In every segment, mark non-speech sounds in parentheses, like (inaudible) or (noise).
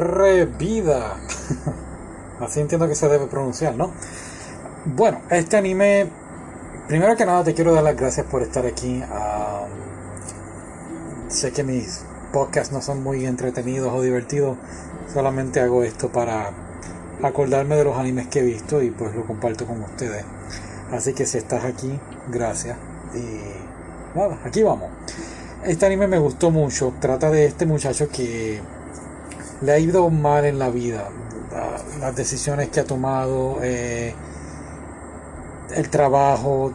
Revida. Así entiendo que se debe pronunciar, ¿no? Bueno, este anime, primero que nada te quiero dar las gracias por estar aquí. sé que mis podcasts no son muy entretenidos o divertidos, solamente hago esto para acordarme de los animes que he visto y pues lo comparto con ustedes. Así que si estás aquí, gracias. Y nada, aquí vamos. Este anime me gustó mucho. Trata de este muchacho que le ha ido mal en la vida. Las decisiones que ha tomado, eh, el trabajo,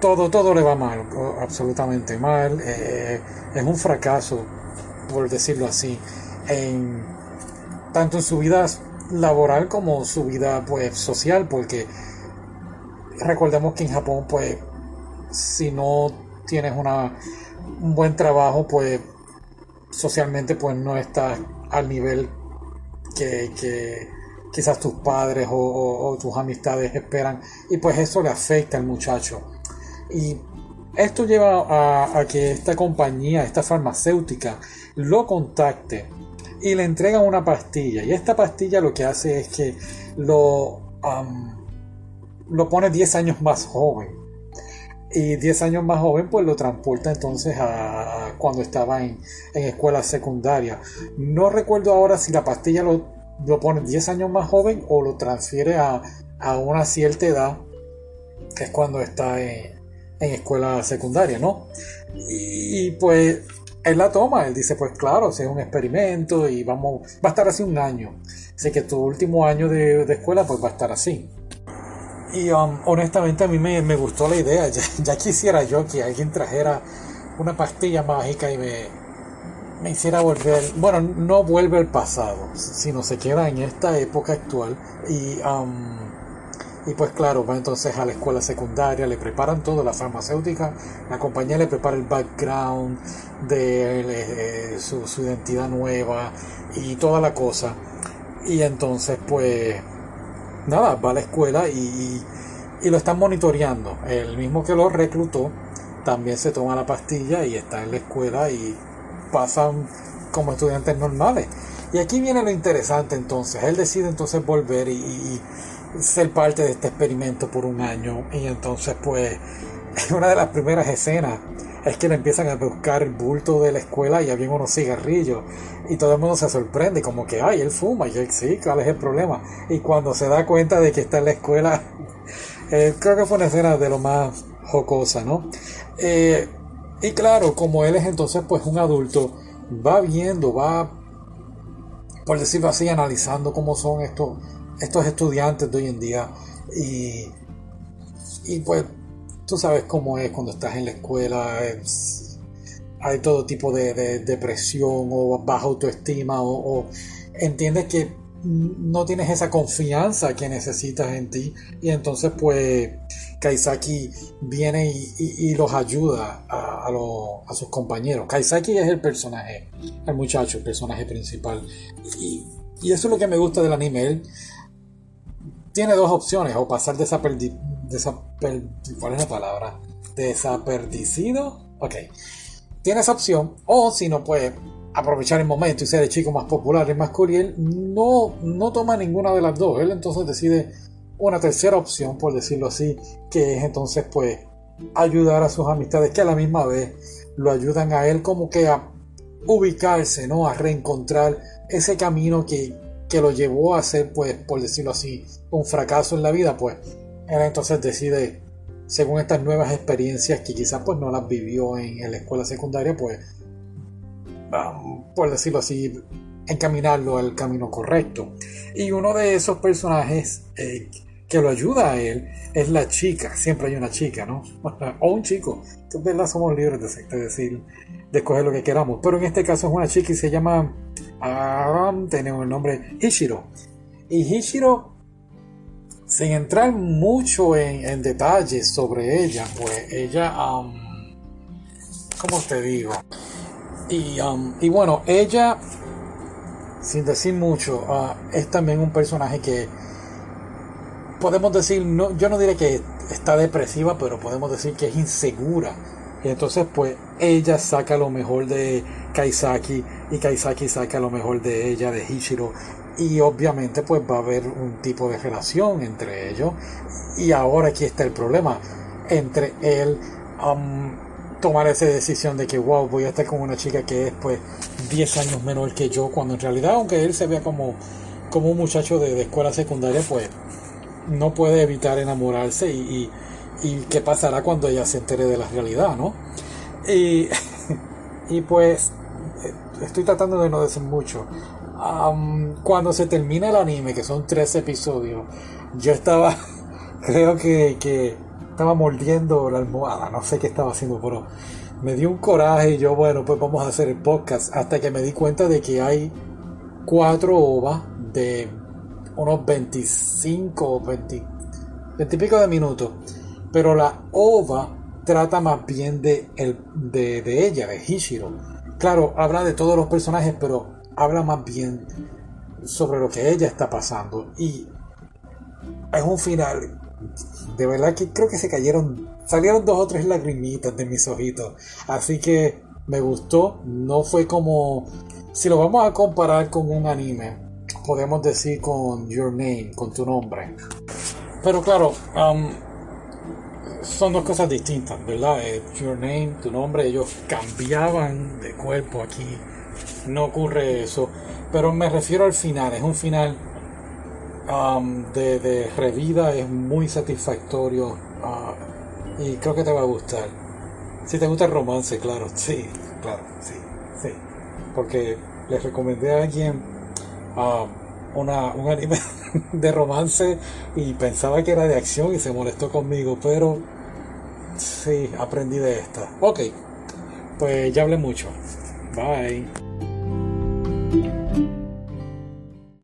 todo, todo le va mal, absolutamente mal. Eh, es un fracaso, por decirlo así, en, tanto en su vida laboral como su vida pues social, porque recordemos que en Japón pues si no tienes una, un buen trabajo pues socialmente pues no estás al nivel que, quizás tus padres o, tus amistades esperan y pues eso le afecta al muchacho y esto lleva a, a, que esta compañía, esta farmacéutica, lo contacte y le entregan una pastilla. Y esta pastilla lo que hace es que lo, lo pone 10 años más joven. Y 10 años más joven, pues lo transporta entonces a, cuando estaba en, en, escuela secundaria. No recuerdo ahora si la pastilla lo, lo pone 10 años más joven o lo transfiere a, a una cierta edad, que es cuando está en, en escuela secundaria, ¿no? Y, pues él la toma, él dice, pues claro, si es un experimento y vamos, va a estar así un año. Así que tu último año de, de escuela pues va a estar así. Y um, honestamente a mí me, gustó la idea. Ya, quisiera yo que alguien trajera una pastilla mágica y me, me hiciera volver, bueno, no vuelve al pasado, sino se queda en esta época actual. Y, um, y pues claro, va entonces a la escuela secundaria, le preparan todo, la farmacéutica, la compañía le prepara el background de eh, su, su identidad nueva y toda la cosa. Y entonces pues nada, va a la escuela y, lo están monitoreando. El mismo que lo reclutó también se toma la pastilla y está en la escuela y pasan como estudiantes normales. Y aquí viene lo interesante entonces. Él decide entonces volver y, ser parte de este experimento por un año. Y entonces pues (laughs) una de las primeras escenas es que le empiezan a buscar el bulto de la escuela y había unos cigarrillos. Y todo el mundo se sorprende como que ay él fuma y él sí cuál es el problema y cuando se da cuenta de que está en la escuela (laughs) eh, creo que fue una escena de lo más jocosa no eh, y claro como él es entonces pues un adulto va viendo va por decirlo así analizando cómo son estos estos estudiantes de hoy en día. Y y pues tú sabes cómo es cuando estás en la escuela, hay todo tipo de, depresión o baja autoestima o, entiendes que no tienes esa confianza que necesitas en ti y entonces pues Kaisaki viene y, los ayuda a, sus compañeros. Kaisaki es el personaje, el muchacho, el personaje principal y, y eso es lo que me gusta del anime. Él tiene dos opciones, o pasar desapercibido ¿Cuál es la palabra? Desaperdicido. Ok. Tiene esa opción. O si no puede aprovechar el momento y ser el chico más popular y más cool. Él no, no toma ninguna de las dos. Él entonces decide una tercera opción, por decirlo así, que es entonces pues ayudar a sus amistades que a la misma vez lo ayudan a él como que a ubicarse, ¿no? A reencontrar ese camino que, que lo llevó a ser, pues, por decirlo así, un fracaso en la vida, pues entonces decide, según estas nuevas experiencias que quizás pues no las vivió en, la escuela secundaria, pues, por decirlo así, encaminarlo al camino correcto. Y uno de esos personajes eh, que lo ayuda a él es la chica. Siempre hay una chica, ¿no? (laughs) o un chico. Que verdad somos libres de, decir, de escoger lo que queramos. Pero en este caso es una chica y se llama. Ah, tenemos el nombre Hishiro. Y Hishiro sin entrar mucho en, detalles sobre ella, pues ella, um, ¿cómo te digo? Y, um, y bueno, ella, sin decir mucho, uh, es también un personaje que podemos decir, no, yo no diré que está depresiva, pero podemos decir que es insegura Y entonces pues ella saca lo mejor de Kaisaki y Kaisaki saca lo mejor de ella, de Hishiro. Y obviamente pues va a haber un tipo de relación entre ellos. Y ahora aquí está el problema. Entre él tomar esa decisión de que wow, voy a estar con una chica que es pues 10 años menor que yo, cuando en realidad aunque él se vea como, como un muchacho de, escuela secundaria, pues no puede evitar enamorarse y qué pasará cuando ella se entere de la realidad, ¿no? Y, (laughs) y pues eh, estoy tratando de no decir mucho. cuando se termina el anime, que son tres episodios, yo estaba, (laughs) creo que, que estaba mordiendo la almohada, no sé qué estaba haciendo, pero me dio un coraje y yo, bueno, pues vamos a hacer el podcast, hasta que me di cuenta de que hay cuatro ovas de unos 25, 20, 20 y pico de minutos pero la ova trata más bien de, el, de, ella, de Hishiro. Claro, habla de todos los personajes, pero habla más bien sobre lo que ella está pasando. Y es un final. De verdad que creo que se cayeron. Salieron dos o tres lagrimitas de mis ojitos. Así que me gustó. No fue como. Si lo vamos a comparar con un anime, podemos decir con Your Name, con tu nombre. Pero claro, um, son dos cosas distintas, ¿verdad? Eh, your name, tu nombre, ellos cambiaban de cuerpo aquí. No ocurre eso. Pero me refiero al final, es un final um, de, de, revida, es muy satisfactorio uh, y creo que te va a gustar. Si te gusta el romance, claro, sí, claro, sí, sí. Porque les recomendé a alguien uh, una, un anime (laughs) de romance y pensaba que era de acción y se molestó conmigo, pero sí, aprendí de esta. Ok, pues ya hablé mucho. Bye.